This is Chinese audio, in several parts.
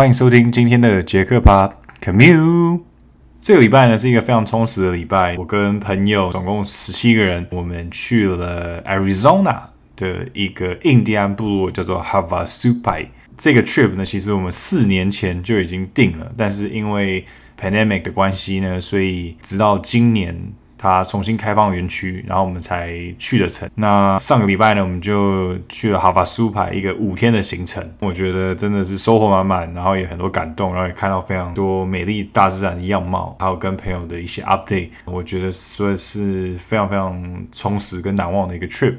欢迎收听今天的杰克吧 Commute。这个礼拜呢是一个非常充实的礼拜，我跟朋友总共十七个人，我们去了 Arizona 的一个印第安部落，叫做 Havasupai。这个 trip 呢，其实我们四年前就已经定了，但是因为 pandemic 的关系呢，所以直到今年。他重新开放园区，然后我们才去的城。那上个礼拜呢，我们就去了 Havasupai 一个五天的行程。我觉得真的是收获满满，然后也很多感动，然后也看到非常多美丽大自然的样貌，还有跟朋友的一些 update。我觉得算是非常非常充实跟难忘的一个 trip。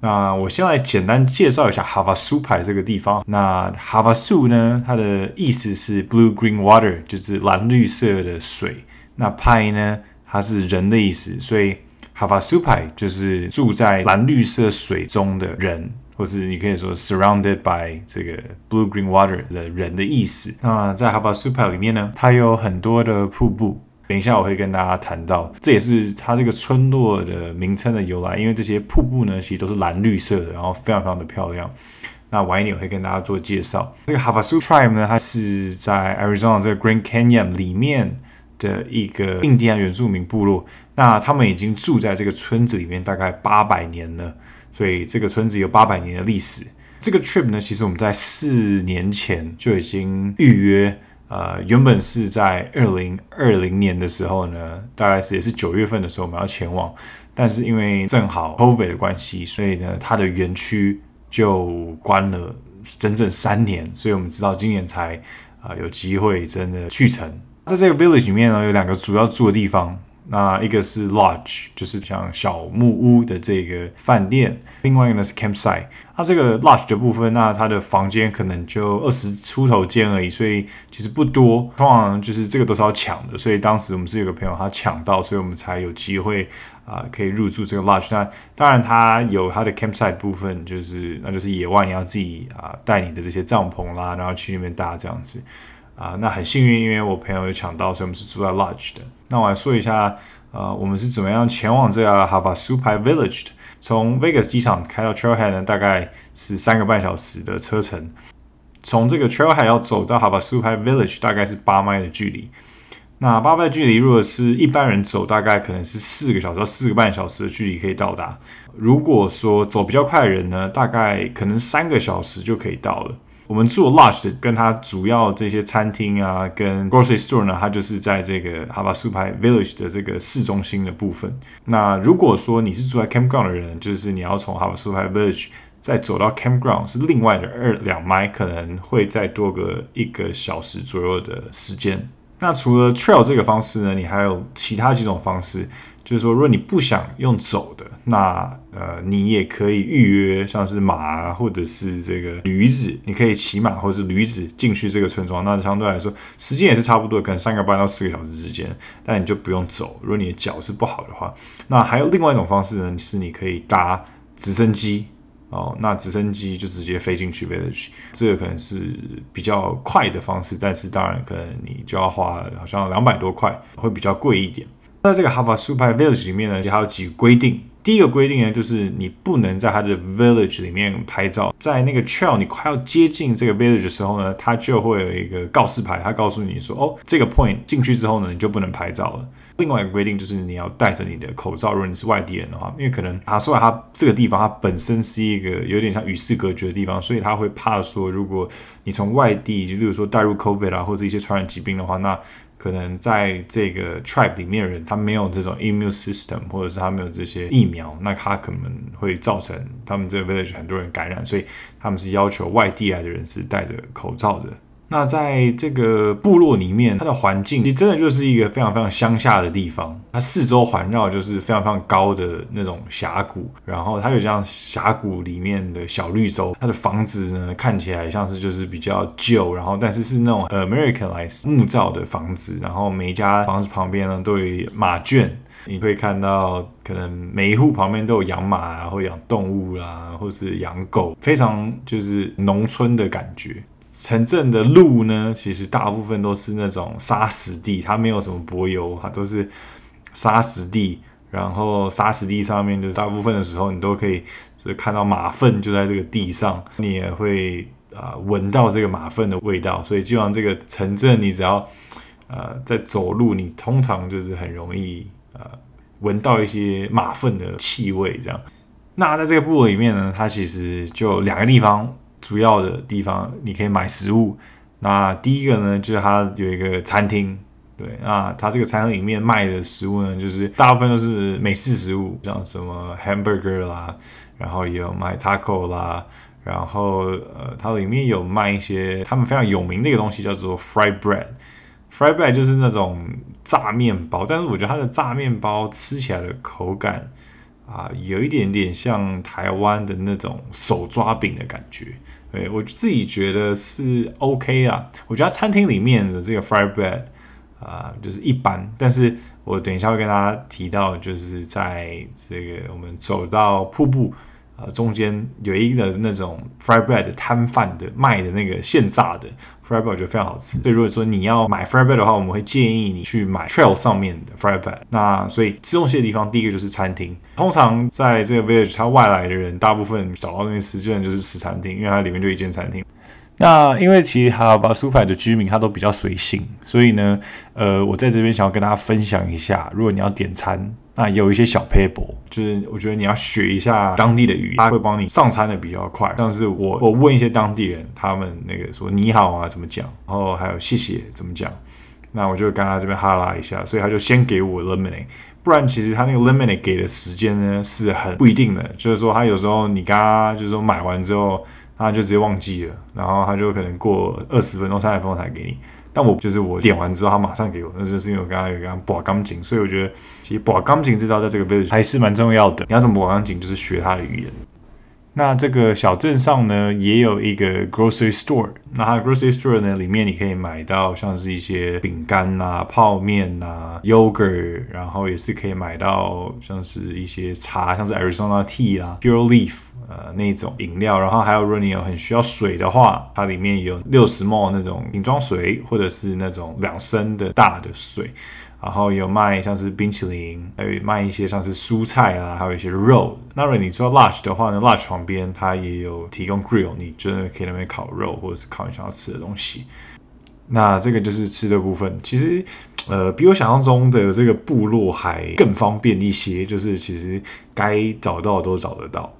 那我先来简单介绍一下 Havasu 派这个地方。那 Havasu 呢，它的意思是 blue green water，就是蓝绿色的水。那 Pai 呢？它是人的意思，所以 Havasupai 就是住在蓝绿色水中的人，或是你可以说 surrounded by 这个 blue green water 的人的意思。那在 Havasupai 里面呢，它有很多的瀑布。等一下我会跟大家谈到，这也是它这个村落的名称的由来，因为这些瀑布呢，其实都是蓝绿色的，然后非常非常的漂亮。那晚一点我会跟大家做介绍。这个 Havasupai 呢，它是在 Arizona 这个 Grand Canyon 里面。的一个印第安原住民部落，那他们已经住在这个村子里面大概八百年了，所以这个村子有八百年的历史。这个 trip 呢，其实我们在四年前就已经预约，呃，原本是在二零二零年的时候呢，大概是也是九月份的时候我们要前往，但是因为正好 COVID 的关系，所以呢，它的园区就关了整整三年，所以我们直到今年才啊、呃、有机会真的去成。在这个 village 里面呢，有两个主要住的地方。那一个是 lodge，就是像小木屋的这个饭店；另外一个呢是 campsite。它这个 lodge 的部分，那它的房间可能就二十出头间而已，所以其实不多。通常就是这个都是要抢的，所以当时我们是有个朋友他抢到，所以我们才有机会啊、可以入住这个 lodge。那当然它有它的 campsite 部分，就是那就是野外你要自己啊、带你的这些帐篷啦，然后去那边搭这样子。啊，那很幸运，因为我朋友有抢到，所以我们是住在 lodge 的。那我来说一下，呃，我们是怎么样前往这个 Havasupai Village 的。从 Vegas 机场开到 Trailhead 呢，大概是三个半小时的车程。从这个 Trailhead 要走到 Havasupai Village，大概是八迈的距离。那八迈距离，如果是一般人走，大概可能是四个小时到四个半小时的距离可以到达。如果说走比较快的人呢，大概可能三个小时就可以到了。我们住 lodge 的，跟它主要这些餐厅啊，跟 grocery store 呢，它就是在这个 Havasupai Village 的这个市中心的部分。那如果说你是住在 campground 的人，就是你要从 Havasupai Village 再走到 campground 是另外的二两迈，可能会再多个一个小时左右的时间。那除了 trail 这个方式呢，你还有其他几种方式。就是说，如果你不想用走的，那呃，你也可以预约，像是马或者是这个驴子，你可以骑马或者是驴子进去这个村庄。那相对来说，时间也是差不多，可能三个半到四个小时之间，但你就不用走。如果你的脚是不好的话，那还有另外一种方式呢，是你可以搭直升机哦，那直升机就直接飞进去 village，这个可能是比较快的方式，但是当然可能你就要花好像两百多块，会比较贵一点。在这个 Havasupai Village 里面呢，就还有几个规定。第一个规定呢，就是你不能在它的 village 里面拍照。在那个 trail 你快要接近这个 village 的时候呢，它就会有一个告示牌，它告诉你说，哦，这个 point 进去之后呢，你就不能拍照了。另外一个规定就是你要戴着你的口罩，如果你是外地人的话，因为可能啊，说它这个地方它本身是一个有点像与世隔绝的地方，所以他会怕说，如果你从外地，就比如说带入 COVID 啊，或者一些传染疾病的话，那可能在这个 tribe 里面的人，他没有这种 immune system，或者是他没有这些疫苗，那他可能会造成他们这个 village 很多人感染，所以他们是要求外地来的人是戴着口罩的。那在这个部落里面，它的环境其实真的就是一个非常非常乡下的地方。它四周环绕就是非常非常高的那种峡谷，然后它有像峡谷里面的小绿洲。它的房子呢，看起来像是就是比较旧，然后但是是那种 Americanized 木造的房子。然后每一家房子旁边呢都有马圈，你会看到可能每一户旁边都有养马啊，或养动物啦、啊，或是养狗，非常就是农村的感觉。城镇的路呢，其实大部分都是那种沙石地，它没有什么柏油，它都是沙石地。然后沙石地上面，就是大部分的时候你都可以，就是看到马粪就在这个地上。你也会啊、呃、闻到这个马粪的味道，所以基本上这个城镇你只要呃在走路，你通常就是很容易呃闻到一些马粪的气味这样。那在这个部落里面呢，它其实就两个地方，主要的地方你可以买食物。那第一个呢，就是它有一个餐厅。对，那它这个餐厅里面卖的食物呢，就是大部分都是美式食物，像什么 hamburger 啦，然后也有卖 taco 啦，然后呃，它里面有卖一些他们非常有名的一个东西，叫做 fried bread。fried bread 就是那种炸面包，但是我觉得它的炸面包吃起来的口感啊、有一点点像台湾的那种手抓饼的感觉。对，我自己觉得是 OK 啊，我觉得餐厅里面的这个 fried bread。啊、就是一般，但是我等一下会跟大家提到，就是在这个我们走到瀑布呃中间有一个那种 fried bread 摊贩的卖的那个现炸的 fried bread，我觉得非常好吃。所以如果说你要买 fried bread 的话，我们会建议你去买 trail 上面的 fried bread。那所以吃东西的地方，第一个就是餐厅。通常在这个 village，它外来的人大部分找到那边吃，基本就是吃餐厅，因为它里面就一间餐厅。那因为其实哈巴苏派的居民他都比较随性，所以呢，呃，我在这边想要跟大家分享一下，如果你要点餐，那有一些小 paper，，就是我觉得你要学一下当地的语言，他会帮你上餐的比较快。像是我我问一些当地人，他们那个说你好啊怎么讲，然后还有谢谢怎么讲，那我就跟他这边哈拉一下，所以他就先给我 lemonade，不然其实他那个 lemonade 给的时间呢是很不一定的，就是说他有时候你刚刚就是说买完之后。他就直接忘记了，然后他就可能过二十分钟、三十分钟才给你。但我就是我点完之后，他马上给我，那就是因为我刚刚有一个拨钢琴，所以我觉得其实把钢琴这招在这个 village 还是蛮重要的。你要怎么把钢琴，就是学他的语言。那这个小镇上呢，也有一个 grocery store。那它 grocery store 呢，里面你可以买到像是一些饼干啊、泡面啊、yogurt，然后也是可以买到像是一些茶，像是 Arizona tea 啊、Pure Leaf。呃，那种饮料，然后还有，如果你有很需要水的话，它里面有六十 ml 那种瓶装水，或者是那种两升的大的水，然后有卖像是冰淇淋，还有卖一些像是蔬菜啊，还有一些肉。那如果你做 lodge 的话呢，lodge 旁边它也有提供 grill，你真的可以那边烤肉，或者是烤你想要吃的东西。那这个就是吃的部分，其实呃比我想象中的这个部落还更方便一些，就是其实该找到的都找得到。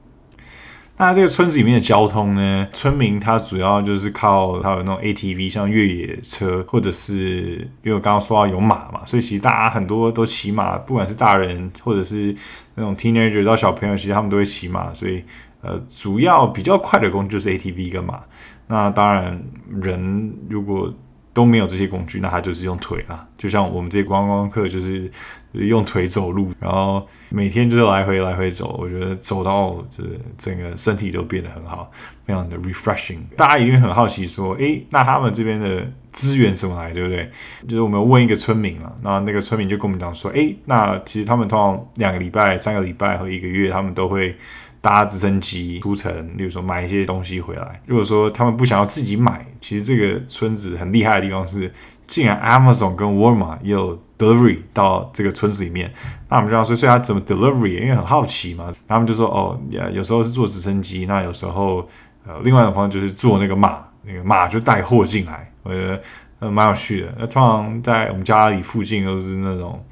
那这个村子里面的交通呢？村民他主要就是靠他有那种 ATV，像越野车，或者是因为我刚刚说到有马嘛，所以其实大家很多都骑马，不管是大人或者是那种 teenager 到小朋友，其实他们都会骑马，所以呃，主要比较快的工具就是 ATV 跟马。那当然，人如果都没有这些工具，那他就是用腿啊，就像我们这些观光客就是用腿走路，然后每天就是来回来回走。我觉得走到就是整个身体都变得很好，非常的 refreshing。大家一定很好奇说，诶，那他们这边的资源怎么来，对不对？就是我们问一个村民啊，那那个村民就跟我们讲说，诶，那其实他们通常两个礼拜、三个礼拜和一个月，他们都会。搭直升机出城，例如说买一些东西回来。如果说他们不想要自己买，其实这个村子很厉害的地方是，竟然 Amazon 跟 Walmart 也有 delivery 到这个村子里面。那我们就要说，所以他怎么 delivery？因为很好奇嘛。他们就说，哦，有时候是坐直升机，那有时候呃，另外一种方式就是坐那个马，那个马就带货进来。我觉得呃蛮有趣的。那通常在我们家里附近都是那种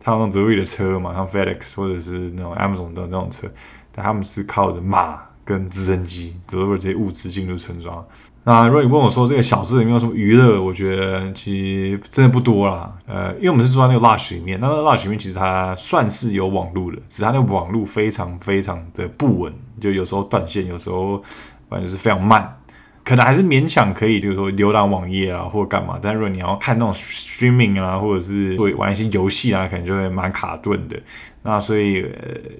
他们那种 delivery 的车嘛，像 FedEx 或者是那种 Amazon 的那种车。但他们是靠着马跟直升机，deliver 这些物资进入村庄。那如果你问我说这个小镇有没有什么娱乐，我觉得其实真的不多啦。呃，因为我们是住在那个 lodge 里面，那那 lodge 里面其实它算是有网络的，只是它那个网络非常非常的不稳，就有时候断线，有时候反正就是非常慢。可能还是勉强可以，就是说浏览网页啊，或者干嘛。但如果你要看那种 streaming 啊，或者是会玩一些游戏啊，可能就会蛮卡顿的。那所以，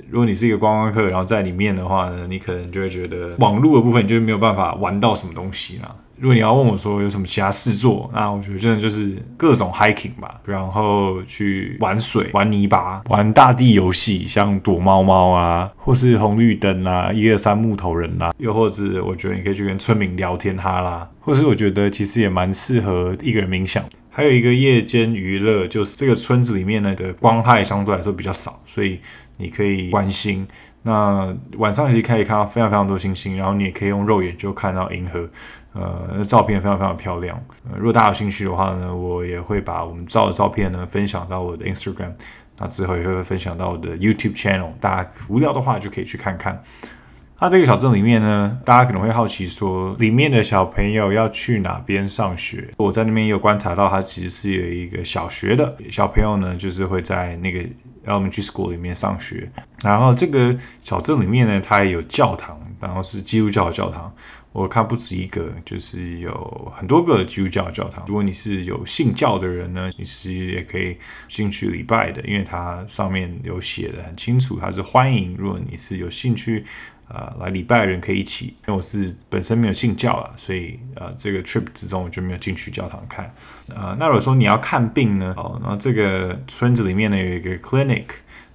如果你是一个观光客，然后在里面的话呢，你可能就会觉得网络的部分你就没有办法玩到什么东西啦。如果你要问我说有什么其他事做，那我觉得真的就是各种 hiking 吧，然后去玩水、玩泥巴、玩大地游戏，像躲猫猫啊，或是红绿灯啊、一二三木头人啊，又或者我觉得你可以去跟村民聊天哈啦，或是我觉得其实也蛮适合一个人冥想。还有一个夜间娱乐，就是这个村子里面呢的光害相对来说比较少，所以你可以观星。那晚上其实可以看到非常非常多星星，然后你也可以用肉眼就看到银河，呃，那照片非常非常漂亮。如果大家有兴趣的话呢，我也会把我们照的照片呢分享到我的 Instagram，那之后也会分享到我的 YouTube channel，大家无聊的话就可以去看看。那这个小镇里面呢，大家可能会好奇说，里面的小朋友要去哪边上学？我在那边也有观察到，它其实是有一个小学的小朋友呢，就是会在那个 elementary school 里面上学。然后这个小镇里面呢，它也有教堂，然后是基督教的教堂。我看不止一个，就是有很多个基督教教堂。如果你是有信教的人呢，你其实也可以进去礼拜的，因为它上面有写的很清楚，它是欢迎。如果你是有兴趣。呃，来礼拜的人可以一起，因为我是本身没有信教啊，所以呃，这个 trip 之中我就没有进去教堂看。呃，那如果说你要看病呢，哦，那这个村子里面呢有一个 clinic，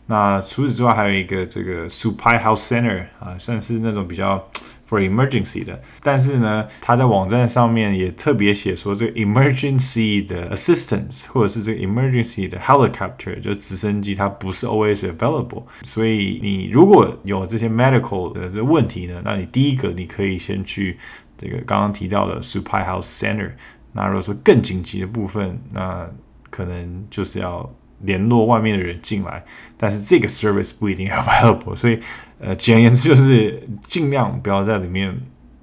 那除此之外还有一个这个 Supai House Center 啊，算是那种比较。For emergency 的，但是呢，他在网站上面也特别写说，这个 emergency 的 assistance 或者是这个 emergency 的 helicopter 就直升机，它不是 always available。所以你如果有这些 medical 的这个问题呢，那你第一个你可以先去这个刚刚提到的 Supai Health Center。那如果说更紧急的部分，那可能就是要联络外面的人进来，但是这个 service 不一定 available，所以。呃，简而言之就是尽量不要在里面，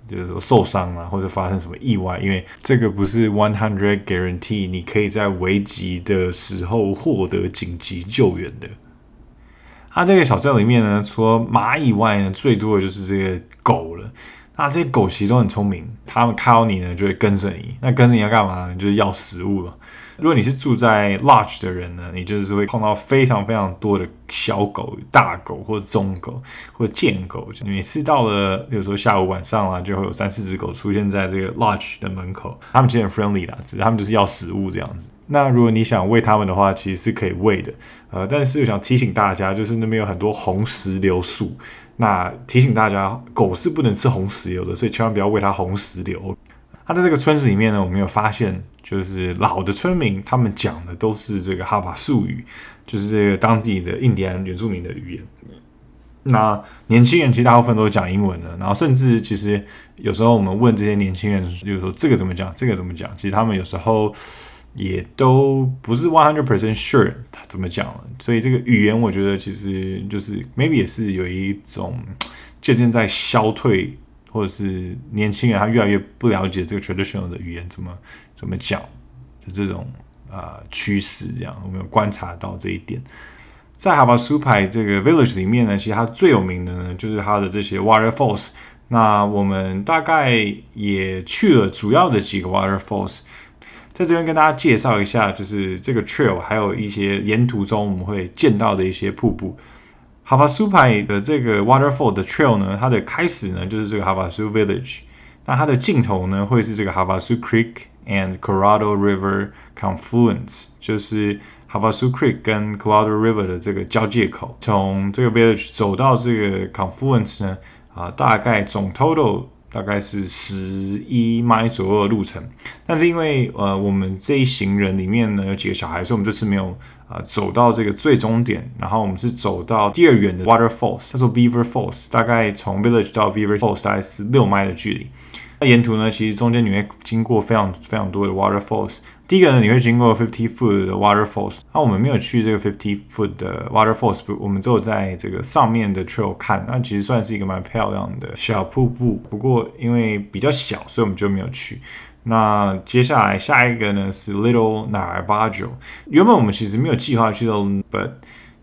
就是说受伤啊，或者发生什么意外，因为这个不是 one hundred guarantee，你可以在危急的时候获得紧急救援的。它这个小镇里面呢，除了蚂蚁外呢，最多的就是这个狗了。那这些狗其实都很聪明，它们看到你呢，就会跟着你。那跟着你要干嘛呢？就是要食物了。如果你是住在 lodge 的人呢，你就是会碰到非常非常多的小狗、大狗或者中狗或者贱狗。每次到了，比如说下午晚上啊，就会有三四只狗出现在这个 lodge 的门口。他们其实很 friendly 啦，只是他们就是要食物这样子。那如果你想喂他们的话，其实是可以喂的。呃，但是我想提醒大家，就是那边有很多红石榴树。那提醒大家，狗是不能吃红石榴的，所以千万不要喂它红石榴。他在这个村子里面呢，我们有发现，就是老的村民他们讲的都是这个哈法术语，就是这个当地的印第安原住民的语言。那年轻人其实大部分都是讲英文的，然后甚至其实有时候我们问这些年轻人，就是说这个怎么讲，这个怎么讲，其实他们有时候也都不是 one hundred percent sure 他怎么讲了。所以这个语言，我觉得其实就是 maybe 也是有一种渐渐在消退。或者是年轻人，他越来越不了解这个 traditional 的语言怎么怎么讲的这种啊、呃、趋势，这样我们有观察到这一点。在 Havasupai 这个 village 里面呢，其实它最有名的呢就是它的这些 waterfalls。那我们大概也去了主要的几个 waterfalls，在这边跟大家介绍一下，就是这个 trail 还有一些沿途中我们会见到的一些瀑布。Havasupai 的这个 waterfall 的 trail 呢，它的开始呢就是这个 Havasu Village，那它的尽头呢会是这个 Havasu Creek and Colorado River Confluence，就是 Havasu Creek 跟 Colorado River 的这个交界口。从这个 village 走到这个 Confluence 呢，啊，大概总 total。大概是十一迈左右的路程，但是因为呃我们这一行人里面呢有几个小孩，所以我们这次没有啊、走到这个最终点，然后我们是走到第二远的 Waterfalls，叫做 Beaver Falls，大概从 Village 到 Beaver Falls 大概是六迈的距离。那沿途呢，其实中间你会经过非常非常多的 waterfalls。第一个呢，你会经过 fifty foot 的 waterfalls。那我们没有去这个 fifty foot 的 waterfalls，我们只有在这个上面的 trail 看。那其实算是一个蛮漂亮的小瀑布，不过因为比较小，所以我们就没有去。那接下来下一个呢是 Little Navajo。原本我们其实没有计划去到，but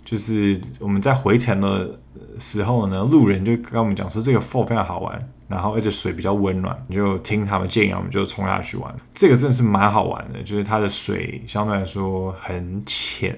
就是我们在回程的时候呢，路人就跟我们讲说这个 fall 非常好玩。然后而且水比较温暖，就听他们建议，我们就冲下去玩。这个真的是蛮好玩的，就是它的水相对来说很浅，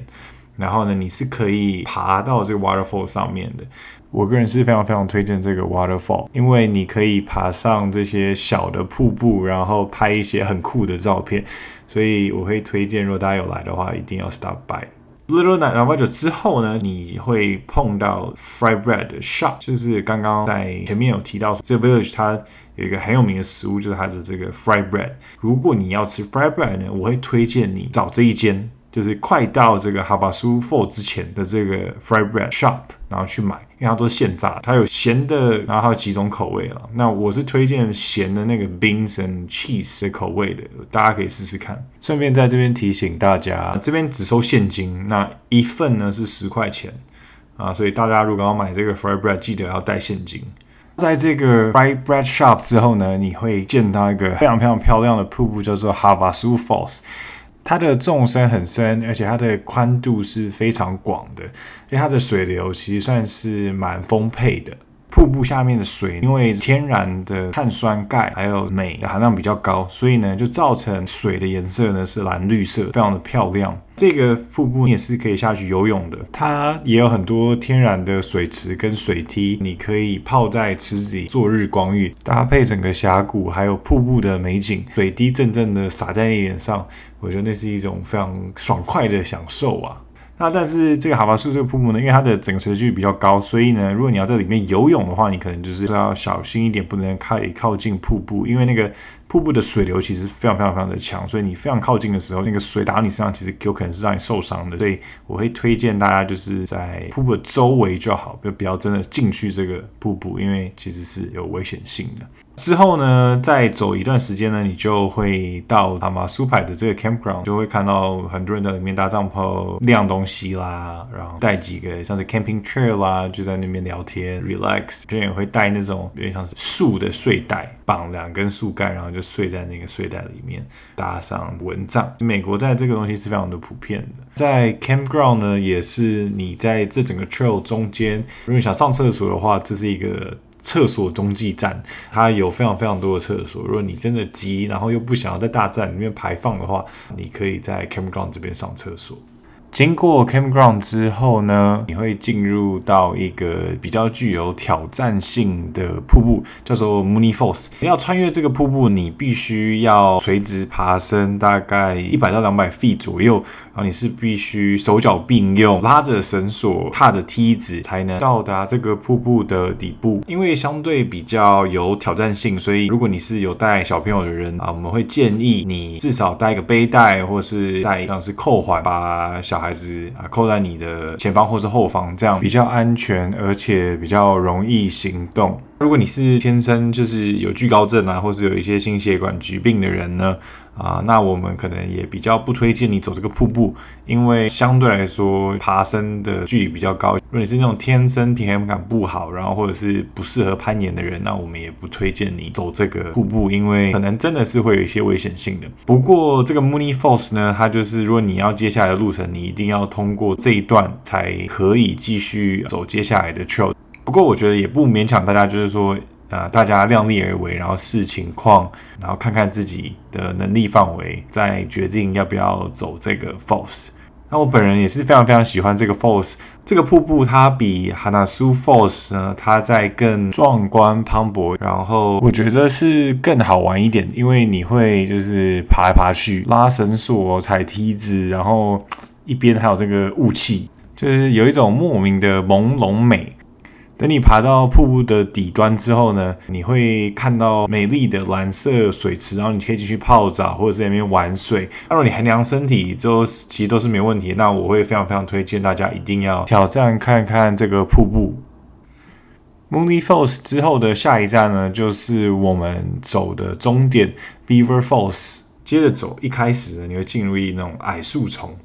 然后呢，你是可以爬到这个 waterfall 上面的。我个人是非常非常推荐这个 waterfall，因为你可以爬上这些小的瀑布，然后拍一些很酷的照片。所以我会推荐，如果大家有来的话，一定要 stop by。Little Navajo 之后呢，你会碰到 Fry Bread Shop，就是刚刚在前面有提到，这个 village 它有一个很有名的食物，就是它的这个 Fry Bread。如果你要吃 Fry Bread 呢，我会推荐你找这一间，就是快到这个 Havasu Falls 之前的这个 Fry Bread Shop，然后去买，因为它都是现炸，它有咸的，然后还有几种口味了。那我是推荐咸的那个 Beans and Cheese 的口味的，大家可以试试看。顺便在这边提醒大家，这边只收现金，那一份呢是十块钱啊，所以大家如果要买这个 Fry Bread，记得要带现金。在这个 Fry Bread Shop 之后呢，你会见到一个非常非常漂亮的瀑布，叫做 Havasu Falls。它的纵深很深，而且它的宽度是非常广的，因为它的水流其实算是蛮丰沛的。瀑布下面的水，因为天然的碳酸钙还有镁含量比较高，所以呢，就造成水的颜色呢是蓝绿色，非常的漂亮。这个瀑布你也是可以下去游泳的，它也有很多天然的水池跟水梯，你可以泡在池子里做日光浴，搭配整个峡谷还有瀑布的美景，水滴阵阵的洒在你脸上，我觉得那是一种非常爽快的享受啊。那但是这个哈巴苏这个瀑布呢，因为它的整个垂直距离比较高，所以呢，如果你要在里面游泳的话，你可能就是要小心一点，不能太靠近瀑布，因为那个瀑布的水流其实非常非常非常的强，所以你非常靠近的时候，那个水打你身上，其实有可能是让你受伤的。所以我会推荐大家就是在瀑布的周围就好，就不要真的进去这个瀑布，因为其实是有危险性的。之后呢，再走一段时间呢，你就会到阿马苏派的这个 campground，就会看到很多人在里面搭帐篷、晾东西啦，然后带几个像是 camping chair 啦，就在那边聊天 relax。有人会带那种有点像是树的睡袋，绑两根树干，然后就睡在那个睡袋里面，搭上蚊帐。美国在这个东西是非常的普遍的。在 campground 呢，也是你在这整个 trail 中间，如果你想上厕所的话，这是一个。厕所中继站，它有非常非常多的厕所。如果你真的急，然后又不想要在大站里面排放的话，你可以在 campground 这边上厕所。经过 campground 之后呢，你会进入到一个比较具有挑战性的瀑布，叫做 Mooney Falls。你要穿越这个瀑布，你必须要垂直爬升大概一百到两百 feet 左右，然后你是必须手脚并用，拉着绳索，踏着梯子才能到达这个瀑布的底部。因为相对比较有挑战性，所以如果你是有带小朋友的人啊，我们会建议你至少带一个背带，或是带像是扣环，把小孩子啊扣在你的前方或是后方，这样比较安全，而且比较容易行动。如果你是天生就是有惧高症啊，或是有一些心血管疾病的人呢，啊，那我们可能也比较不推荐你走这个瀑布，因为相对来说爬升的距离比较高。如果你是那种天生平衡感不好，然后或者是不适合攀岩的人，那我们也不推荐你走这个瀑布，因为可能真的是会有一些危险性的。不过这个 money Falls 呢，它就是如果你要接下来的路程，你一定要通过这一段才可以继续走接下来的 trail。不过我觉得也不勉强大家，就是说，呃，大家量力而为，然后视情况，然后看看自己的能力范围，再决定要不要走这个 falls。那我本人也是非常非常喜欢这个 falls，这个瀑布它比 Hanasu Falls 呢，它在更壮观磅礴，然后我觉得是更好玩一点，因为你会就是爬来爬去，拉绳索、踩梯子，然后一边还有这个雾气，就是有一种莫名的朦胧美。等你爬到瀑布的底端之后呢，你会看到美丽的蓝色水池，然后你可以进去泡澡或者在那边玩水。那如果你衡量身体之后，其实都是没问题。那我会非常非常推荐大家一定要挑战看看这个瀑布。Mooney Falls 之后的下一站呢，就是我们走的终点 Beaver Falls。接着走，一开始，你会进入一那种矮树丛。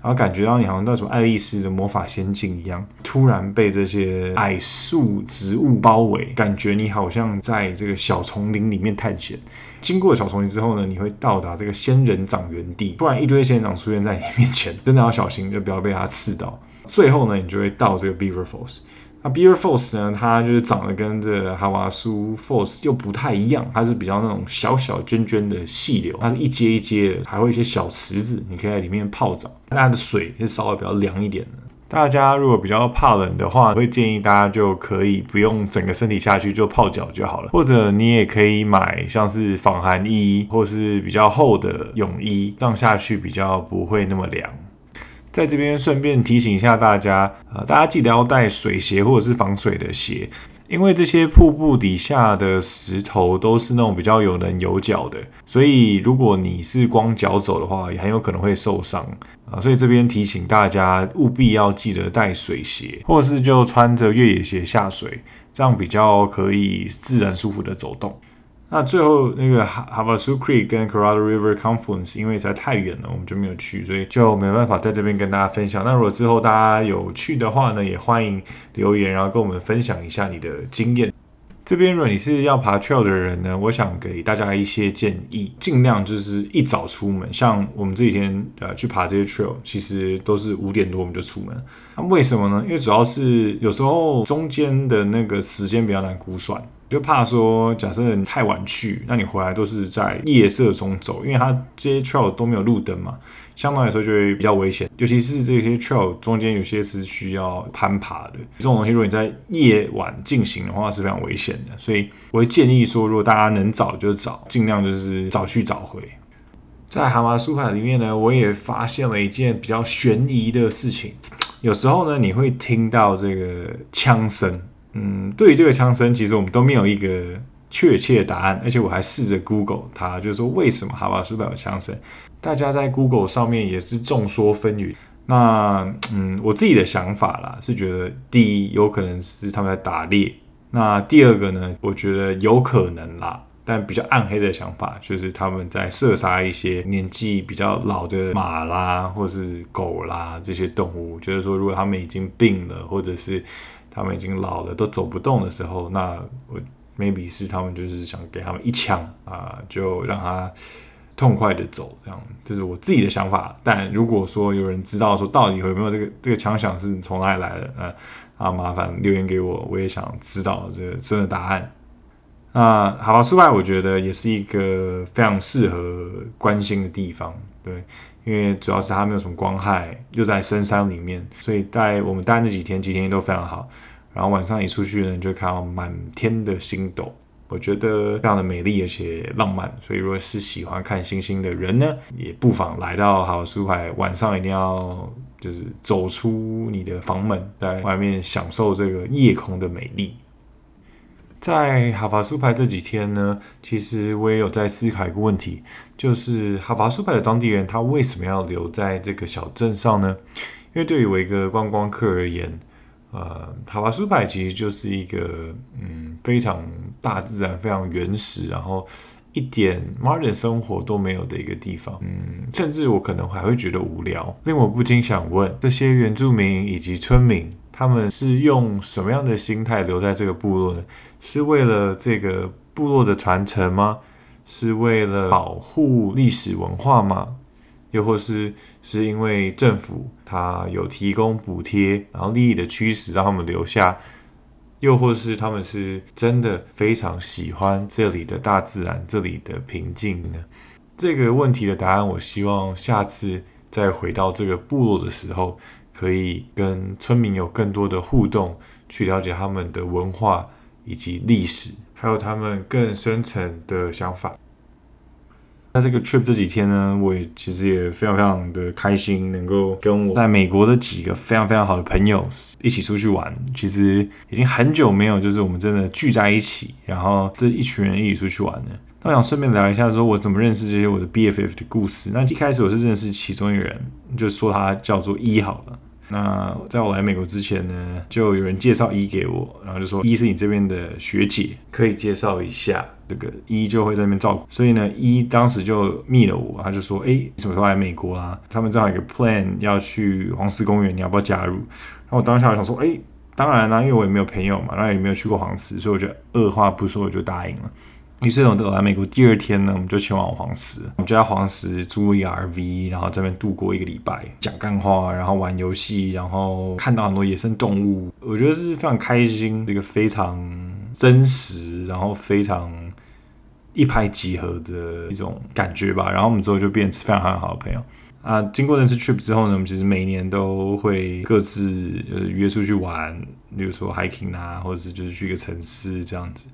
然后感觉到你好像到什么爱丽丝的魔法仙境一样，突然被这些矮树植物包围，感觉你好像在这个小丛林里面探险。经过小丛林之后呢，你会到达这个仙人掌原地，不然一堆仙人掌出现在你面前，真的要小心，就不要被它刺到。最后呢，你就会到这个 Beaver Falls。那 Beaver Falls 呢，它就是长得跟这个 Havasu Falls 又不太一样，它是比较那种小小涓涓的细流，它是一阶一阶的，还会一些小池子，你可以在里面泡澡。它的水是稍微比较凉一点的。大家如果比较怕冷的话，会建议大家就可以不用整个身体下去，就泡脚就好了。或者你也可以买像是防寒衣，或是比较厚的泳衣，这样下去比较不会那么凉。在这边顺便提醒一下大家，呃，大家记得要带水鞋或者是防水的鞋，因为这些瀑布底下的石头都是那种比较有棱有角的，所以如果你是光脚走的话，也很有可能会受伤啊。所以这边提醒大家，务必要记得带水鞋，或者是就穿着越野鞋下水，这样比较可以自然舒服的走动。那最后那个 Havasu Creek 跟 Colorado River Confluence，因为实在太远了，我们就没有去，所以就没办法在这边跟大家分享。那如果之后大家有去的话呢，也欢迎留言，然后跟我们分享一下你的经验。这边如果你是要爬 trail 的人呢，我想给大家一些建议，尽量就是一早出门。像我们这几天呃去爬这些 trail，其实都是五点多我们就出门。那为什么呢？因为主要是有时候中间的那个时间比较难估算。就怕说，假设你太晚去，那你回来都是在夜色中走，因为它这些 trail 都没有路灯嘛，相对来说就会比较危险。尤其是这些 trail 中间有些是需要攀爬的，这种东西如果你在夜晚进行的话是非常危险的。所以我会建议说，如果大家能早就早，尽量就是早去早回。在蛤蟆书海里面呢，我也发现了一件比较悬疑的事情，有时候呢，你会听到这个枪声。嗯，对于这个枪声，其实我们都没有一个确切的答案，而且我还试着 Google 它，就是说为什么哈瓦斯堡有枪声？大家在 Google 上面也是众说纷纭。那嗯，我自己的想法啦，是觉得第一有可能是他们在打猎，那第二个呢，我觉得有可能啦，但比较暗黑的想法就是他们在射杀一些年纪比较老的马啦，或是狗啦这些动物，就是说如果他们已经病了，或者是他们已经老了，都走不动的时候，那我 maybe 是他们就是想给他们一枪啊，就让他痛快的走，这样，这是我自己的想法。但如果说有人知道说到底有没有这个这个枪响是从哪里来的，呃，啊，麻烦留言给我，我也想知道这个真的答案。那好吧苏派，我觉得也是一个非常适合关心的地方，对。因为主要是它没有什么光害，又在深山里面，所以在我们待那几天，几天都非常好。然后晚上一出去呢，就看到满天的星斗，我觉得非常的美丽而且浪漫。所以如果是喜欢看星星的人呢，也不妨来到哈瓦苏牌，晚上一定要就是走出你的房门，在外面享受这个夜空的美丽。在哈法苏牌这几天呢，其实我也有在思考一个问题，就是哈法苏牌的当地人他为什么要留在这个小镇上呢？因为对于我一个观光客而言，呃，哈法苏牌其实就是一个嗯非常大自然、非常原始，然后一点 modern 生活都没有的一个地方。嗯，甚至我可能还会觉得无聊，令我不禁想问这些原住民以及村民。他们是用什么样的心态留在这个部落呢？是为了这个部落的传承吗？是为了保护历史文化吗？又或是是因为政府他有提供补贴，然后利益的驱使让他们留下？又或是他们是真的非常喜欢这里的大自然，这里的平静呢？这个问题的答案，我希望下次再回到这个部落的时候。可以跟村民有更多的互动，去了解他们的文化以及历史，还有他们更深层的想法。那这个 trip 这几天呢，我也其实也非常非常的开心，能够跟我在美国的几个非常非常好的朋友一起出去玩。其实已经很久没有，就是我们真的聚在一起，然后这一群人一起出去玩了。那我想顺便聊一下，说我怎么认识这些我的 BFF 的故事。那一开始我是认识其中一个人，就说他叫做一好了。那在我来美国之前呢，就有人介绍一给我，然后就说一是你这边的学姐，可以介绍一下这个一就会在那边照顾。所以呢，一当时就密了我，他就说：“哎，你什么时候来美国啊？他们正好有个 plan 要去黄石公园，你要不要加入？”然后我当下想说：“哎，当然啦，因为我也没有朋友嘛，然后也没有去过黄石，所以我就二话不说我就答应了。”于是我们来美国第二天呢，我们就前往黄石。我们就在黄石租一 RV，然后这边度过一个礼拜，讲干话，然后玩游戏，然后看到很多野生动物，我觉得是非常开心，这个非常真实，然后非常一拍即合的一种感觉吧。然后我们之后就变成非常好的朋友啊。经过那次 trip 之后呢，我们其实每年都会各自呃约出去玩，比如说 hiking 啊，或者是就是去一个城市这样子。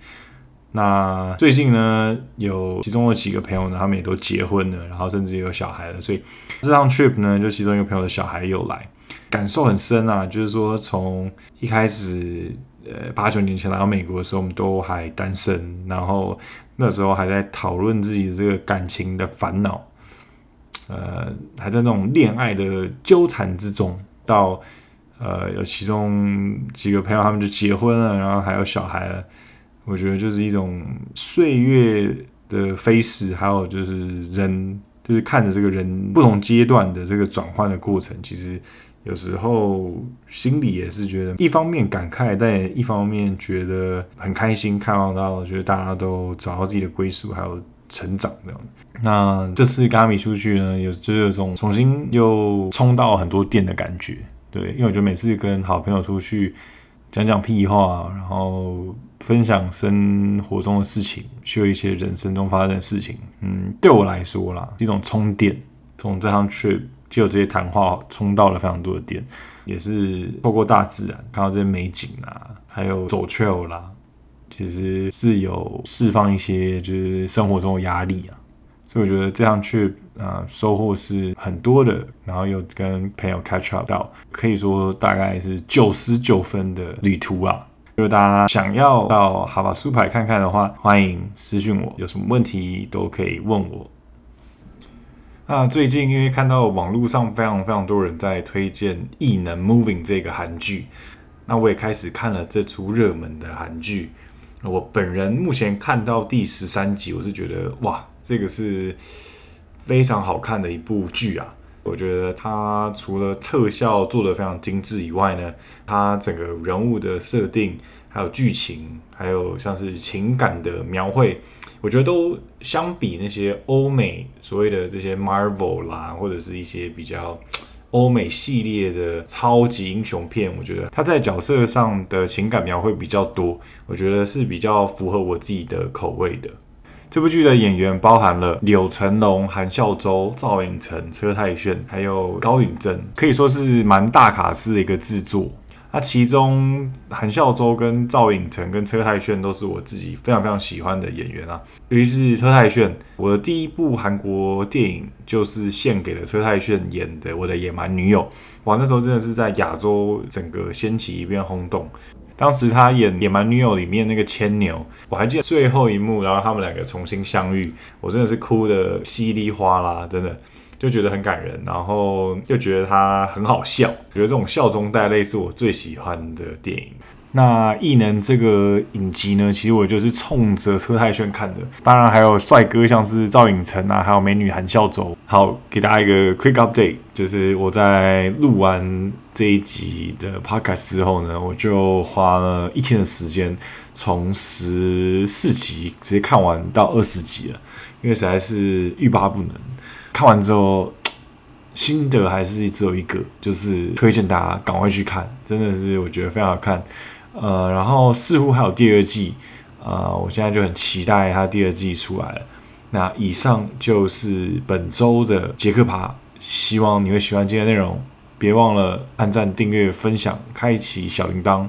那最近呢，有其中有几个朋友呢，他们也都结婚了，然后甚至也有小孩了，所以这趟 trip 呢，就其中一个朋友的小孩又来，感受很深啊。就是说，从一开始呃八九年前来到美国的时候，我们都还单身，然后那时候还在讨论自己的这个感情的烦恼，呃，还在那种恋爱的纠缠之中。到呃有其中几个朋友他们就结婚了，然后还有小孩了，我觉得就是一种岁月的飞逝，还有就是人。就是看着这个人不同阶段的这个转换的过程，其实有时候心里也是觉得，一方面感慨，但也一方面觉得很开心，看到到觉得大家都找到自己的归属，还有成长这样。那这次跟阿米出去呢，有就是有种重新又充到很多电的感觉，对，因为我觉得每次跟好朋友出去。讲讲屁话，然后分享生活中的事情，说一些人生中发生的事情。嗯，对我来说啦，一种充电。从这趟 trip 就有这些谈话充到了非常多的电，也是透过大自然看到这些美景啊，还有走 trail 啦，其实是有释放一些就是生活中的压力啊。所以我觉得这趟去啊，收获是很多的，然后又跟朋友 catch up 到，可以说大概是九十九分的旅途啊。如果大家想要到哈巴苏牌看看的话，欢迎私信我，有什么问题都可以问我。那最近因为看到网络上非常非常多人在推荐《异能 Moving》这个韩剧，那我也开始看了这出热门的韩剧。我本人目前看到第十三集，我是觉得哇。这个是非常好看的一部剧啊！我觉得它除了特效做得非常精致以外呢，它整个人物的设定、还有剧情、还有像是情感的描绘，我觉得都相比那些欧美所谓的这些 Marvel 啦，或者是一些比较欧美系列的超级英雄片，我觉得它在角色上的情感描绘比较多，我觉得是比较符合我自己的口味的。这部剧的演员包含了柳成龙、韩孝周、赵寅成、车太鉉，还有高允贞，可以说是蛮大卡司的一个制作。那其中韩孝周、跟赵寅成、跟车太鉉都是我自己非常非常喜欢的演员啊。尤其是车太鉉，我的第一部韩国电影就是献给了车太鉉演的《我的野蛮女友》。哇，那时候真的是在亚洲整个掀起一片轰动。当时他演《野蛮女友》里面那个牵牛，我还记得最后一幕，然后他们两个重新相遇，我真的是哭得稀里哗啦，真的就觉得很感人，然后又觉得他很好笑，觉得这种笑中带泪是我最喜欢的电影。那异能这个影集呢，其实我就是冲着车太鉉看的，当然还有帅哥像是赵寅成啊，还有美女韩孝周。好，给大家一个 quick update，就是我在录完这一集的 podcast 之后呢，我就花了一天的时间，从十四集直接看完到二十集了，因为实在是欲罢不能。看完之后，心得还是只有一个，就是推荐大家赶快去看，真的是我觉得非常好看。呃，然后似乎还有第二季，呃，我现在就很期待它第二季出来了。那以上就是本周的杰克爬，希望你会喜欢今天内容。别忘了按赞、订阅、分享、开启小铃铛，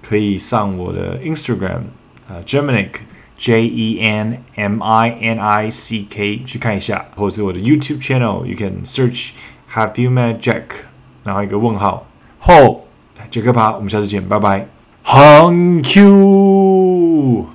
可以上我的 Instagram，呃，Geminic J E N M I N I C K 去看一下，或者是我的 YouTube channel，You can search Have You Met Jack，然后一个问号后杰克爬，我们下次见，拜拜。Thank you